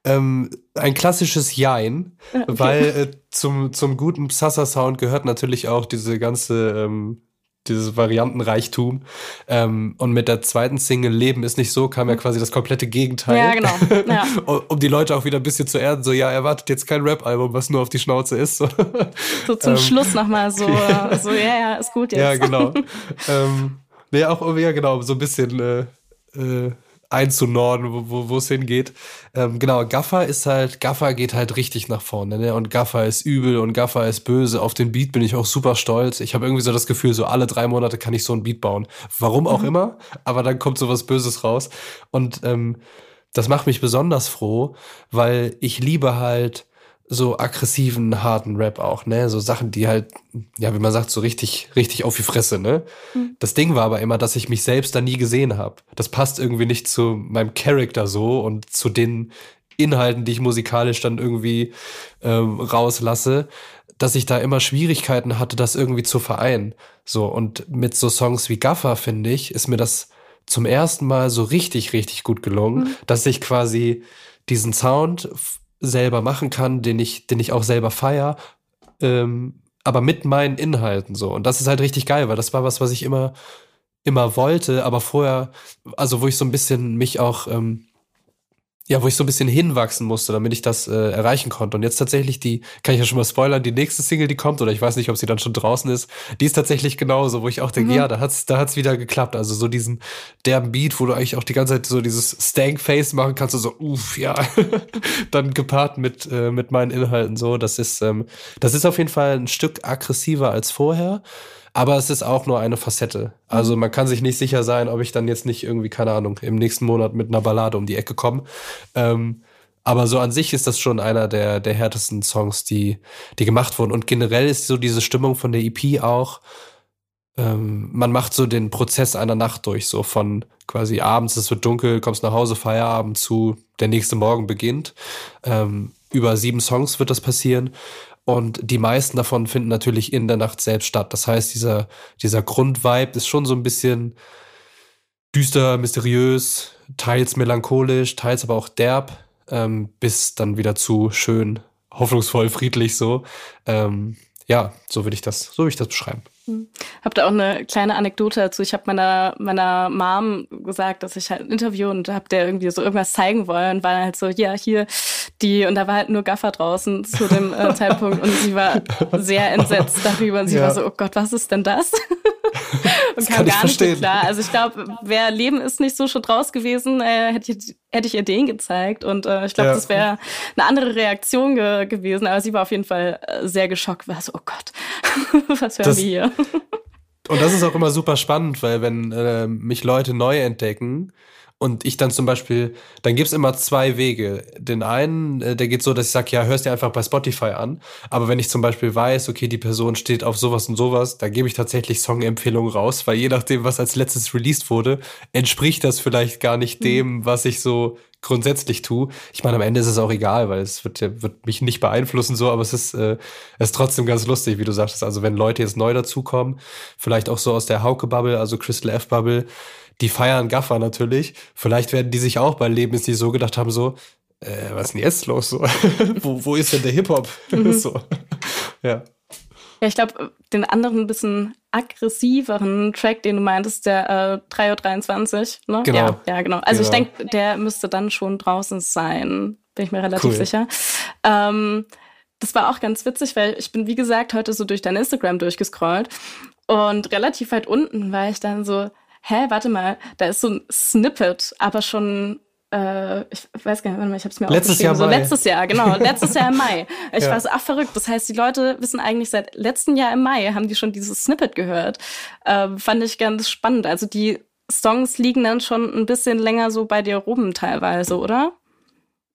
Ähm, ein klassisches Jein, okay. weil äh, zum, zum guten Psassa-Sound gehört natürlich auch diese ganze, ähm, dieses Variantenreichtum. Ähm, und mit der zweiten Single Leben ist nicht so, kam ja quasi das komplette Gegenteil. Ja, genau. Ja. um die Leute auch wieder ein bisschen zu erden, so, ja, erwartet jetzt kein Rap-Album, was nur auf die Schnauze ist. So, so zum ähm, Schluss nochmal so, so, ja, ja, ist gut jetzt. Ja, genau. ähm, nee, auch, ja, genau, so ein bisschen, äh, äh, einzunorden, wo, wo es hingeht. Ähm, genau, Gaffer ist halt, Gaffer geht halt richtig nach vorne, ne? Und Gaffer ist übel und Gaffer ist böse. Auf den Beat bin ich auch super stolz. Ich habe irgendwie so das Gefühl, so alle drei Monate kann ich so ein Beat bauen. Warum auch mhm. immer, aber dann kommt so was Böses raus. Und ähm, das macht mich besonders froh, weil ich liebe halt so aggressiven, harten Rap auch, ne? So Sachen, die halt, ja, wie man sagt, so richtig, richtig auf die Fresse, ne? Mhm. Das Ding war aber immer, dass ich mich selbst da nie gesehen habe. Das passt irgendwie nicht zu meinem Charakter so und zu den Inhalten, die ich musikalisch dann irgendwie ähm, rauslasse, dass ich da immer Schwierigkeiten hatte, das irgendwie zu vereinen. So, und mit so Songs wie Gaffer, finde ich, ist mir das zum ersten Mal so richtig, richtig gut gelungen, mhm. dass ich quasi diesen Sound selber machen kann, den ich, den ich auch selber feier, ähm, aber mit meinen Inhalten so. Und das ist halt richtig geil, weil das war was, was ich immer, immer wollte, aber vorher, also wo ich so ein bisschen mich auch ähm, ja, wo ich so ein bisschen hinwachsen musste, damit ich das äh, erreichen konnte. Und jetzt tatsächlich die, kann ich ja schon mal spoilern, die nächste Single, die kommt, oder ich weiß nicht, ob sie dann schon draußen ist, die ist tatsächlich genauso, wo ich auch denke, mhm. ja, da hat's, da hat's wieder geklappt. Also so diesen derben Beat, wo du eigentlich auch die ganze Zeit so dieses Stank-Face machen kannst, so, uff, ja, dann gepaart mit, äh, mit meinen Inhalten so. Das ist, ähm, das ist auf jeden Fall ein Stück aggressiver als vorher. Aber es ist auch nur eine Facette. Also mhm. man kann sich nicht sicher sein, ob ich dann jetzt nicht irgendwie, keine Ahnung, im nächsten Monat mit einer Ballade um die Ecke komme. Ähm, aber so an sich ist das schon einer der, der härtesten Songs, die, die gemacht wurden. Und generell ist so diese Stimmung von der EP auch, ähm, man macht so den Prozess einer Nacht durch, so von quasi abends, es wird dunkel, kommst nach Hause, Feierabend zu, der nächste Morgen beginnt. Ähm, über sieben Songs wird das passieren. Und die meisten davon finden natürlich in der Nacht selbst statt. Das heißt, dieser, dieser Grundvibe ist schon so ein bisschen düster, mysteriös, teils melancholisch, teils aber auch derb, ähm, bis dann wieder zu schön hoffnungsvoll, friedlich so. Ähm, ja, so würde ich das, so würde ich das beschreiben. Hm. Hab da auch eine kleine Anekdote dazu. Ich habe meiner meiner Mom gesagt, dass ich halt ein Interview und hab der irgendwie so irgendwas zeigen wollen, war halt so, ja, hier die und da war halt nur Gaffer draußen zu dem äh, Zeitpunkt und sie war sehr entsetzt darüber und sie ja. war so, oh Gott, was ist denn das? und das kam gar nicht so klar. Also ich glaube, wer Leben ist nicht so schon draus gewesen, äh, hätte ich hätte ich ihr den gezeigt und äh, ich glaube, ja. das wäre eine andere Reaktion ge gewesen. Aber sie war auf jeden Fall äh, sehr geschockt, war so, oh Gott, was hören das, wir hier? und das ist auch immer super spannend, weil wenn äh, mich Leute neu entdecken, und ich dann zum Beispiel, dann gibt's immer zwei Wege. Den einen, äh, der geht so, dass ich sage, ja, hörst dir einfach bei Spotify an. Aber wenn ich zum Beispiel weiß, okay, die Person steht auf sowas und sowas, dann gebe ich tatsächlich Songempfehlungen raus, weil je nachdem, was als letztes released wurde, entspricht das vielleicht gar nicht mhm. dem, was ich so grundsätzlich tue. Ich meine, am Ende ist es auch egal, weil es wird, wird mich nicht beeinflussen so, aber es ist, äh, es ist trotzdem ganz lustig, wie du sagtest. Also wenn Leute jetzt neu dazukommen, vielleicht auch so aus der Hauke-Bubble, also Crystal F-Bubble, die feiern Gaffer natürlich. Vielleicht werden die sich auch bei Leben ist die so gedacht haben, so, äh, was ist denn jetzt los? So? wo, wo ist denn der Hip-Hop? Mhm. so. Ja. Ja, ich glaube, den anderen ein bisschen aggressiveren Track, den du meintest, der äh, 3.23 Uhr, ne? Genau. Ja, ja genau. Also genau. ich denke, der müsste dann schon draußen sein, bin ich mir relativ cool. sicher. Ähm, das war auch ganz witzig, weil ich bin, wie gesagt, heute so durch dein Instagram durchgescrollt und relativ weit unten war ich dann so, hä, warte mal, da ist so ein Snippet, aber schon äh, ich weiß gar nicht, warte mal, ich habe es mir letztes Jahr so letztes Jahr, genau, letztes Jahr im Mai. Ich ja. war so, ach verrückt. Das heißt, die Leute wissen eigentlich seit letztem Jahr im Mai haben die schon dieses Snippet gehört. Äh, fand ich ganz spannend. Also die Songs liegen dann schon ein bisschen länger so bei dir rum teilweise, oder?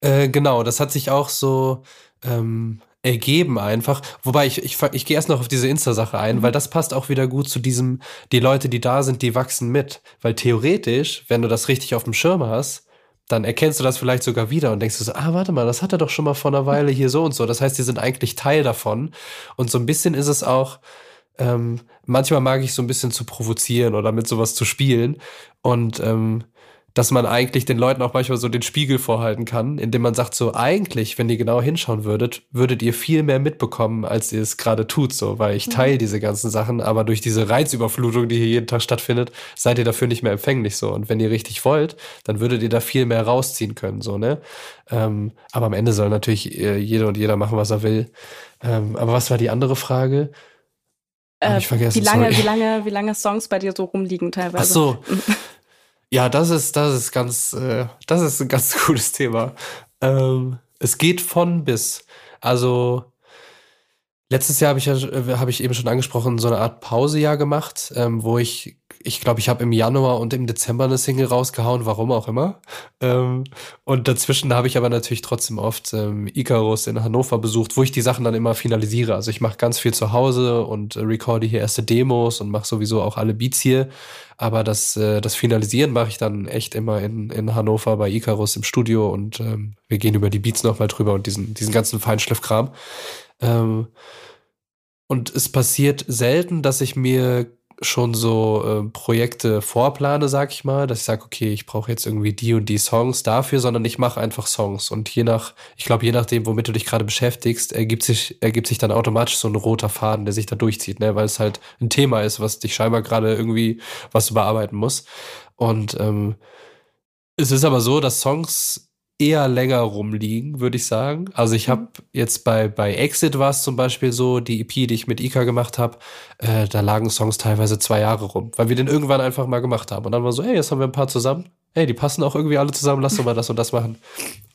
Äh, genau, das hat sich auch so ähm, ergeben einfach. Wobei ich, ich, ich gehe erst noch auf diese Insta-Sache ein, mhm. weil das passt auch wieder gut zu diesem, die Leute, die da sind, die wachsen mit. Weil theoretisch, wenn du das richtig auf dem Schirm hast, dann erkennst du das vielleicht sogar wieder und denkst so, ah, warte mal, das hat er doch schon mal vor einer Weile hier so und so. Das heißt, die sind eigentlich Teil davon. Und so ein bisschen ist es auch, ähm, manchmal mag ich so ein bisschen zu provozieren oder mit sowas zu spielen. Und ähm, dass man eigentlich den Leuten auch manchmal so den Spiegel vorhalten kann, indem man sagt so, eigentlich, wenn ihr genau hinschauen würdet, würdet ihr viel mehr mitbekommen, als ihr es gerade tut, so, weil ich mhm. teile diese ganzen Sachen, aber durch diese Reizüberflutung, die hier jeden Tag stattfindet, seid ihr dafür nicht mehr empfänglich, so. Und wenn ihr richtig wollt, dann würdet ihr da viel mehr rausziehen können, so, ne? Ähm, aber am Ende soll natürlich äh, jeder und jeder machen, was er will. Ähm, aber was war die andere Frage? Äh, ich vergessen, wie lange, wie lange, wie lange Songs bei dir so rumliegen teilweise? Ach so. Ja, das ist, das ist ganz, äh, das ist ein ganz cooles Thema. Ähm, es geht von bis. Also letztes Jahr habe ich ja, äh, habe ich eben schon angesprochen, so eine Art Pausejahr gemacht, ähm, wo ich ich glaube, ich habe im Januar und im Dezember eine Single rausgehauen, warum auch immer. Ähm, und dazwischen habe ich aber natürlich trotzdem oft ähm, Icarus in Hannover besucht, wo ich die Sachen dann immer finalisiere. Also ich mache ganz viel zu Hause und äh, recorde hier erste Demos und mache sowieso auch alle Beats hier. Aber das, äh, das Finalisieren mache ich dann echt immer in, in Hannover bei Icarus im Studio und ähm, wir gehen über die Beats nochmal drüber und diesen, diesen ganzen Feinschliffkram. Ähm, und es passiert selten, dass ich mir schon so äh, Projekte vorplane, sag ich mal, dass ich sage, okay, ich brauche jetzt irgendwie die und die Songs dafür, sondern ich mache einfach Songs. Und je nach, ich glaube, je nachdem, womit du dich gerade beschäftigst, ergibt sich, ergibt sich dann automatisch so ein roter Faden, der sich da durchzieht, ne? weil es halt ein Thema ist, was dich scheinbar gerade irgendwie was du bearbeiten musst. Und ähm, es ist aber so, dass Songs eher länger rumliegen, würde ich sagen. Also ich habe mhm. jetzt bei, bei Exit war es zum Beispiel so, die EP, die ich mit Ika gemacht habe, äh, da lagen Songs teilweise zwei Jahre rum, weil wir den irgendwann einfach mal gemacht haben. Und dann war so, hey, jetzt haben wir ein paar zusammen. Hey, die passen auch irgendwie alle zusammen, lass doch mal das und das machen.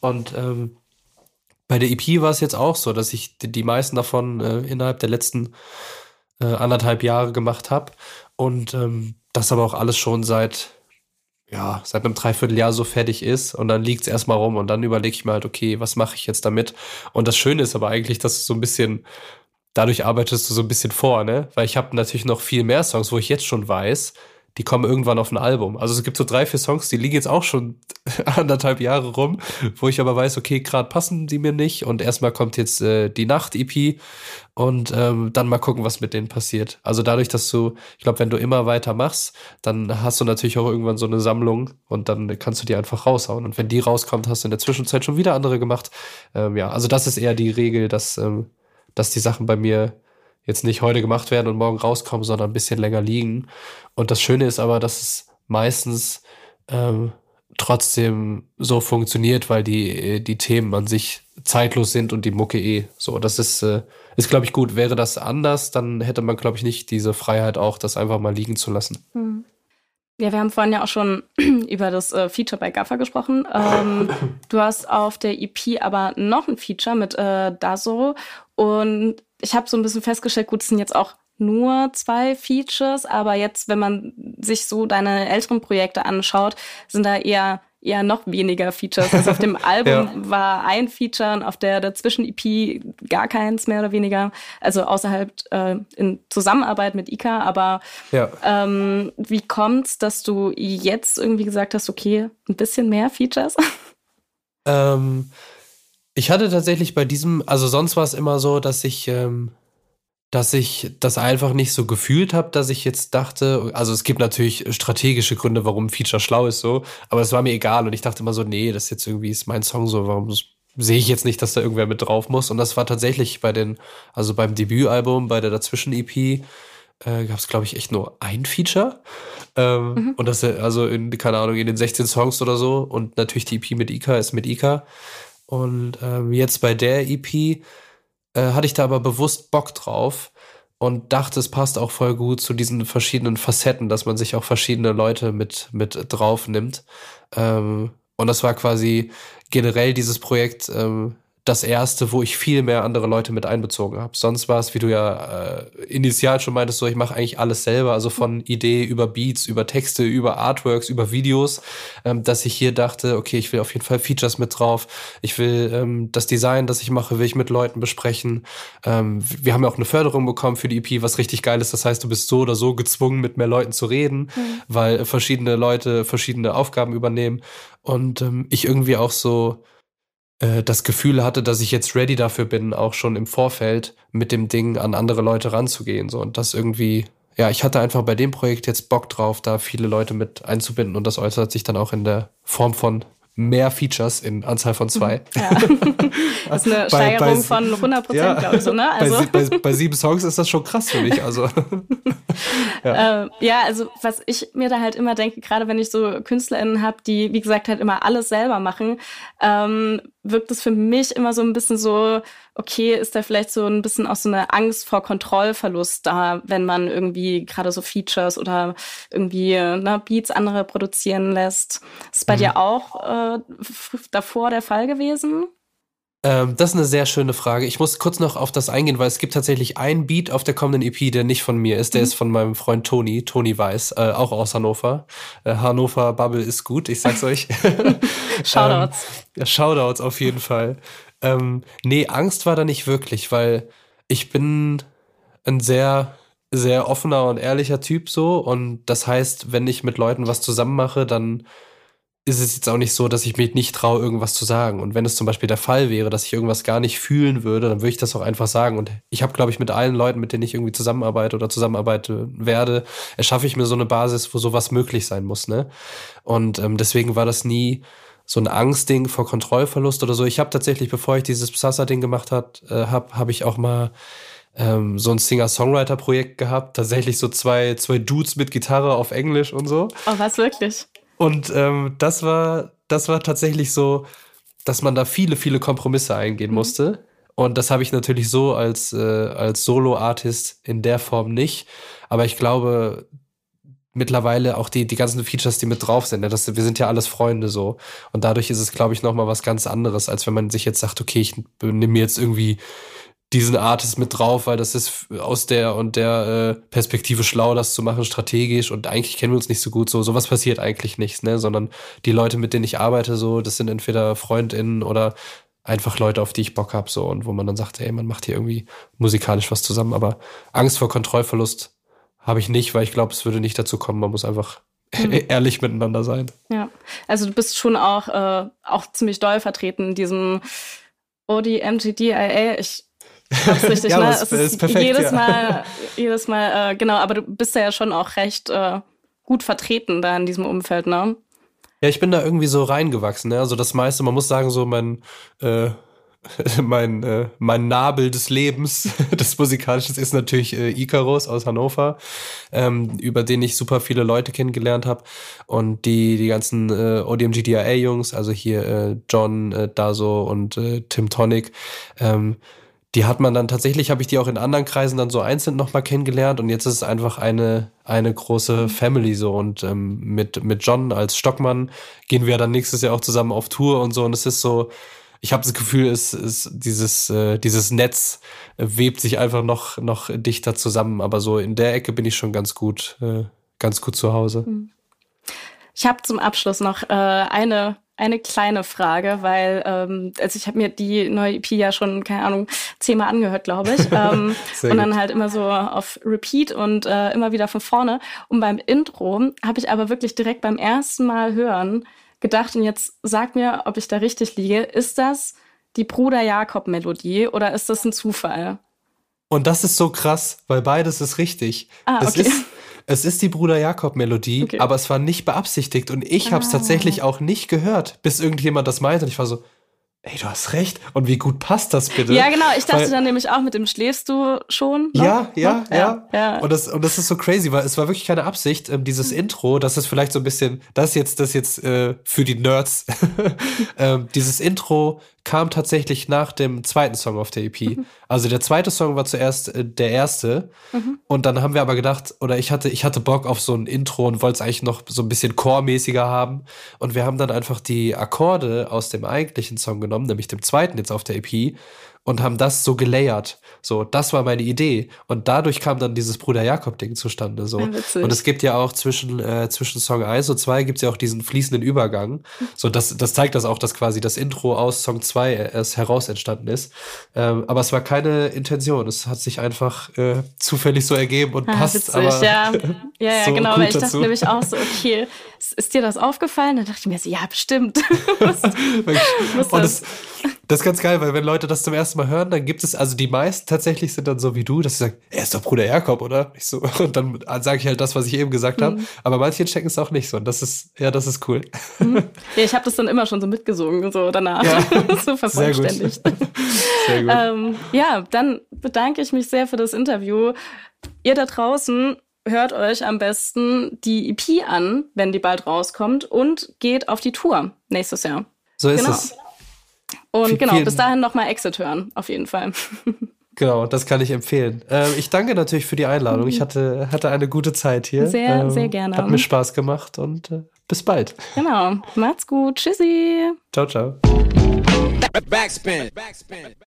Und ähm, bei der EP war es jetzt auch so, dass ich die, die meisten davon äh, innerhalb der letzten äh, anderthalb Jahre gemacht habe. Und ähm, das aber auch alles schon seit ja, seit einem Dreivierteljahr so fertig ist und dann liegt es erstmal rum und dann überlege ich mir halt, okay, was mache ich jetzt damit? Und das Schöne ist aber eigentlich, dass du so ein bisschen, dadurch arbeitest du so ein bisschen vor, ne? Weil ich habe natürlich noch viel mehr Songs, wo ich jetzt schon weiß, die kommen irgendwann auf ein Album. Also es gibt so drei, vier Songs, die liegen jetzt auch schon anderthalb Jahre rum, wo ich aber weiß, okay, gerade passen die mir nicht und erstmal kommt jetzt äh, die Nacht-EP und ähm, dann mal gucken, was mit denen passiert. Also dadurch, dass du, ich glaube, wenn du immer weiter machst, dann hast du natürlich auch irgendwann so eine Sammlung und dann kannst du die einfach raushauen. Und wenn die rauskommt, hast du in der Zwischenzeit schon wieder andere gemacht. Ähm, ja, also das ist eher die Regel, dass, ähm, dass die Sachen bei mir jetzt nicht heute gemacht werden und morgen rauskommen, sondern ein bisschen länger liegen. Und das Schöne ist aber, dass es meistens ähm, trotzdem so funktioniert, weil die, die Themen an sich zeitlos sind und die Mucke eh. So, das ist, äh, ist glaube ich, gut. Wäre das anders, dann hätte man, glaube ich, nicht diese Freiheit auch, das einfach mal liegen zu lassen. Hm. Ja, wir haben vorhin ja auch schon über das äh, Feature bei Gaffer gesprochen. Ähm, du hast auf der EP aber noch ein Feature mit äh, Daso und ich habe so ein bisschen festgestellt, gut, es sind jetzt auch nur zwei Features, aber jetzt, wenn man sich so deine älteren Projekte anschaut, sind da eher eher noch weniger Features. Also auf dem Album ja. war ein Feature und auf der dazwischen-EP gar keins mehr oder weniger. Also außerhalb äh, in Zusammenarbeit mit Ika. Aber ja. ähm, wie kommt's, dass du jetzt irgendwie gesagt hast, okay, ein bisschen mehr Features? Ähm, ich hatte tatsächlich bei diesem, also sonst war es immer so, dass ich, ähm, dass ich das einfach nicht so gefühlt habe, dass ich jetzt dachte, also es gibt natürlich strategische Gründe, warum Feature schlau ist so, aber es war mir egal und ich dachte immer so, nee, das jetzt irgendwie ist mein Song so, warum sehe ich jetzt nicht, dass da irgendwer mit drauf muss und das war tatsächlich bei den, also beim Debütalbum, bei der Dazwischen-EP, äh, gab es, glaube ich, echt nur ein Feature. Ähm, mhm. Und das, also in, keine Ahnung, in den 16 Songs oder so. Und natürlich die EP mit Ika ist mit Ika. Und ähm, jetzt bei der EP äh, hatte ich da aber bewusst Bock drauf und dachte, es passt auch voll gut zu diesen verschiedenen Facetten, dass man sich auch verschiedene Leute mit, mit drauf nimmt. Ähm, und das war quasi generell dieses Projekt ähm, das erste, wo ich viel mehr andere Leute mit einbezogen habe. Sonst war es, wie du ja äh, initial schon meintest, so ich mache eigentlich alles selber, also von Idee über Beats, über Texte, über Artworks, über Videos, ähm, dass ich hier dachte, okay, ich will auf jeden Fall Features mit drauf. Ich will ähm, das Design, das ich mache, will ich mit Leuten besprechen. Ähm, wir haben ja auch eine Förderung bekommen für die EP, was richtig geil ist. Das heißt, du bist so oder so gezwungen, mit mehr Leuten zu reden, mhm. weil verschiedene Leute verschiedene Aufgaben übernehmen und ähm, ich irgendwie auch so äh, das Gefühl hatte, dass ich jetzt ready dafür bin, auch schon im Vorfeld mit dem Ding an andere Leute ranzugehen. So und das irgendwie, ja, ich hatte einfach bei dem Projekt jetzt Bock drauf, da viele Leute mit einzubinden und das äußert sich dann auch in der Form von mehr Features in Anzahl von zwei. Ja. Das ist eine bei, Steigerung bei, von 100 Prozent, ja, glaube ich. So, ne? also. bei, bei, sieben Songs ist das schon krass für mich. Also. ja. Äh, ja, also was ich mir da halt immer denke, gerade wenn ich so KünstlerInnen habe, die, wie gesagt, halt immer alles selber machen, ähm, wirkt es für mich immer so ein bisschen so, okay, ist da vielleicht so ein bisschen auch so eine Angst vor Kontrollverlust da, wenn man irgendwie gerade so Features oder irgendwie ne, Beats andere produzieren lässt. Ist bei mhm. dir auch äh, davor der Fall gewesen? Ähm, das ist eine sehr schöne Frage. Ich muss kurz noch auf das eingehen, weil es gibt tatsächlich einen Beat auf der kommenden EP, der nicht von mir ist. Der mhm. ist von meinem Freund Toni, Toni Weiß, äh, auch aus Hannover. Äh, Hannover Bubble ist gut, ich sag's euch. Shoutouts. ähm, Shoutouts auf jeden Fall. Ähm, nee, Angst war da nicht wirklich, weil ich bin ein sehr, sehr offener und ehrlicher Typ so. Und das heißt, wenn ich mit Leuten was zusammen mache, dann ist es jetzt auch nicht so, dass ich mich nicht traue, irgendwas zu sagen. Und wenn es zum Beispiel der Fall wäre, dass ich irgendwas gar nicht fühlen würde, dann würde ich das auch einfach sagen. Und ich habe, glaube ich, mit allen Leuten, mit denen ich irgendwie zusammenarbeite oder zusammenarbeiten werde, erschaffe ich mir so eine Basis, wo sowas möglich sein muss. Ne? Und ähm, deswegen war das nie so ein Angstding vor Kontrollverlust oder so. Ich habe tatsächlich, bevor ich dieses Psassa-Ding gemacht äh, habe, habe ich auch mal ähm, so ein Singer-Songwriter-Projekt gehabt. Tatsächlich so zwei, zwei Dudes mit Gitarre auf Englisch und so. Oh, was wirklich? Und ähm, das war, das war tatsächlich so, dass man da viele, viele Kompromisse eingehen mhm. musste. Und das habe ich natürlich so als, äh, als Solo-Artist in der Form nicht. Aber ich glaube, mittlerweile auch die, die ganzen Features, die mit drauf sind, ne, das, wir sind ja alles Freunde so. Und dadurch ist es, glaube ich, nochmal was ganz anderes, als wenn man sich jetzt sagt, okay, ich nehme mir jetzt irgendwie diesen Artist mit drauf, weil das ist aus der und der äh, Perspektive schlau, das zu machen, strategisch und eigentlich kennen wir uns nicht so gut. So sowas passiert eigentlich nichts, ne? Sondern die Leute, mit denen ich arbeite, so, das sind entweder FreundInnen oder einfach Leute, auf die ich Bock habe, so und wo man dann sagt, ey, man macht hier irgendwie musikalisch was zusammen. Aber Angst vor Kontrollverlust habe ich nicht, weil ich glaube, es würde nicht dazu kommen. Man muss einfach mhm. ehrlich miteinander sein. Ja, also du bist schon auch, äh, auch ziemlich doll vertreten in diesem ODMGDIA. Ich richtig, ja, ne? Es ist, ist perfekt, jedes ja. Mal, jedes Mal, äh, genau, aber du bist ja schon auch recht äh, gut vertreten da in diesem Umfeld, ne? Ja, ich bin da irgendwie so reingewachsen, ne? Also das meiste, man muss sagen, so mein äh, mein, äh, mein Nabel des Lebens, des Musikalischen, ist natürlich äh, Icarus aus Hannover, ähm, über den ich super viele Leute kennengelernt habe. Und die, die ganzen äh, ODMGDIA-Jungs, also hier äh, John äh, Dazo und äh, Tim Tonic, ähm, die hat man dann tatsächlich, habe ich die auch in anderen Kreisen dann so einzeln nochmal kennengelernt und jetzt ist es einfach eine, eine große Family so und ähm, mit, mit John als Stockmann gehen wir dann nächstes Jahr auch zusammen auf Tour und so und es ist so, ich habe das Gefühl, es ist dieses äh, dieses Netz webt sich einfach noch noch dichter zusammen. Aber so in der Ecke bin ich schon ganz gut äh, ganz gut zu Hause. Hm. Ich habe zum Abschluss noch äh, eine eine kleine Frage, weil ähm, also ich habe mir die neue EP ja schon keine Ahnung zehnmal angehört, glaube ich, ähm, und dann halt immer so auf Repeat und äh, immer wieder von vorne. Und beim Intro habe ich aber wirklich direkt beim ersten Mal hören gedacht, und jetzt sag mir, ob ich da richtig liege, ist das die Bruder Jakob-Melodie oder ist das ein Zufall? Und das ist so krass, weil beides ist richtig. Ah, okay. es, ist, es ist die Bruder Jakob-Melodie, okay. aber es war nicht beabsichtigt und ich ah. habe es tatsächlich auch nicht gehört, bis irgendjemand das meinte und ich war so, Ey, du hast recht. Und wie gut passt das bitte? Ja, genau. Ich dachte weil, dann nämlich auch, mit dem schläfst du schon. Noch? Ja, ja, ja, ja, ja. Und das, und das ist so crazy, weil es war wirklich keine Absicht. Ähm, dieses mhm. Intro, das ist vielleicht so ein bisschen, das jetzt, das jetzt äh, für die Nerds. ähm, dieses Intro kam tatsächlich nach dem zweiten Song auf der EP. Mhm. Also der zweite Song war zuerst äh, der erste. Mhm. Und dann haben wir aber gedacht, oder ich hatte, ich hatte Bock auf so ein Intro und wollte es eigentlich noch so ein bisschen chormäßiger haben. Und wir haben dann einfach die Akkorde aus dem eigentlichen Song genommen, nämlich dem zweiten jetzt auf der EP, und haben das so gelayert. So, das war meine Idee. Und dadurch kam dann dieses Bruder Jakob-Ding zustande. So. Ja, und es gibt ja auch zwischen, äh, zwischen Song 1 und 2 gibt es ja auch diesen fließenden Übergang. So, das, das zeigt das auch, dass quasi das Intro aus Song 2 erst heraus entstanden ist. Ähm, aber es war keine Intention. Es hat sich einfach äh, zufällig so ergeben und ah, passt. Witzig, aber ja, ja, ja so genau. Weil ich dachte dazu. nämlich auch so, okay, ist dir das aufgefallen? Dann dachte ich mir so, ja, bestimmt. muss, muss und das, das ist ganz geil, weil wenn Leute das zum ersten Mal hören, dann gibt es, also die meisten tatsächlich sind dann so wie du, dass sie sagen, er ist doch Bruder Jakob, oder? Ich so, und dann sage ich halt das, was ich eben gesagt mhm. habe. Aber manche checken es auch nicht so. Und das ist, ja, das ist cool. Mhm. Ja, ich habe das dann immer schon so mitgesungen, so danach. Ja. so vervollständigt. Sehr gut. Sehr gut. ähm, ja, dann bedanke ich mich sehr für das Interview. Ihr da draußen hört euch am besten die EP an, wenn die bald rauskommt und geht auf die Tour nächstes Jahr. So ist genau. es. Und genau, bis dahin nochmal Exit hören, auf jeden Fall. Genau, das kann ich empfehlen. Ähm, ich danke natürlich für die Einladung. Ich hatte, hatte eine gute Zeit hier. Sehr, ähm, sehr gerne. Hat mir Spaß gemacht und äh, bis bald. Genau, macht's gut. Tschüssi. Ciao, ciao. Backspin. Backspin.